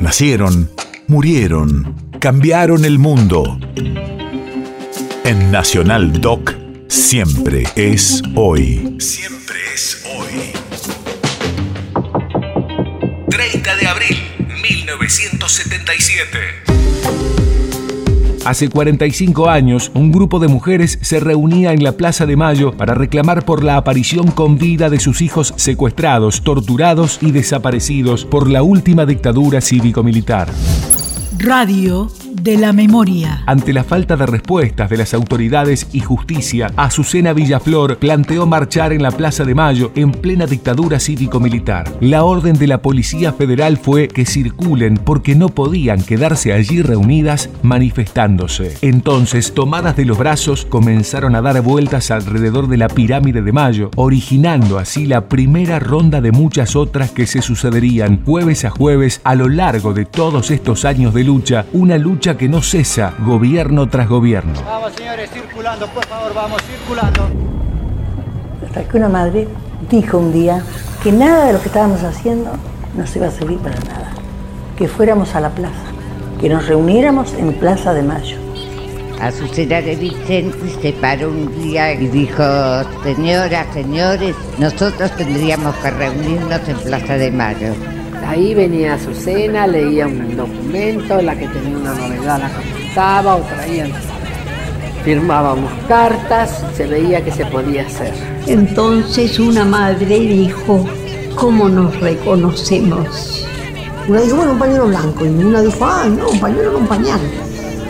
Nacieron, murieron, cambiaron el mundo. En Nacional Doc, siempre es hoy. Siempre es hoy. 30 de abril, 1977. Hace 45 años, un grupo de mujeres se reunía en la Plaza de Mayo para reclamar por la aparición con vida de sus hijos secuestrados, torturados y desaparecidos por la última dictadura cívico-militar. Radio de la memoria. Ante la falta de respuestas de las autoridades y justicia, Azucena Villaflor planteó marchar en la Plaza de Mayo en plena dictadura cívico-militar. La orden de la Policía Federal fue que circulen porque no podían quedarse allí reunidas manifestándose. Entonces, tomadas de los brazos, comenzaron a dar vueltas alrededor de la pirámide de Mayo, originando así la primera ronda de muchas otras que se sucederían jueves a jueves a lo largo de todos estos años de lucha, una lucha que no cesa, gobierno tras gobierno. Vamos, señores, circulando, por favor, vamos, circulando. Hasta que una madre dijo un día que nada de lo que estábamos haciendo nos iba a servir para nada. Que fuéramos a la plaza, que nos reuniéramos en Plaza de Mayo. Azucena de Vicente se paró un día y dijo, señoras, señores, nosotros tendríamos que reunirnos en Plaza de Mayo. Ahí venía Azucena, leía un documento, la que tenía una novedad la comentaba o traían. Firmábamos cartas, se veía que se podía hacer. Entonces una madre dijo, ¿cómo nos reconocemos? Una dijo, bueno, un pañuelo blanco. Y una dijo, ah, no, un pañuelo no un pañal.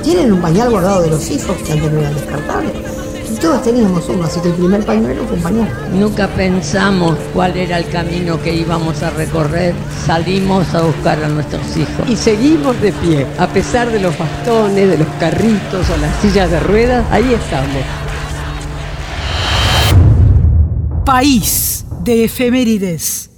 Tienen un pañal guardado de los hijos que antes no eran descartables. Todos teníamos uno, así que el primer pañuelo fue un. Nunca pensamos cuál era el camino que íbamos a recorrer. Salimos a buscar a nuestros hijos. Y seguimos de pie, a pesar de los bastones, de los carritos o las sillas de ruedas, ahí estamos. País de efemérides.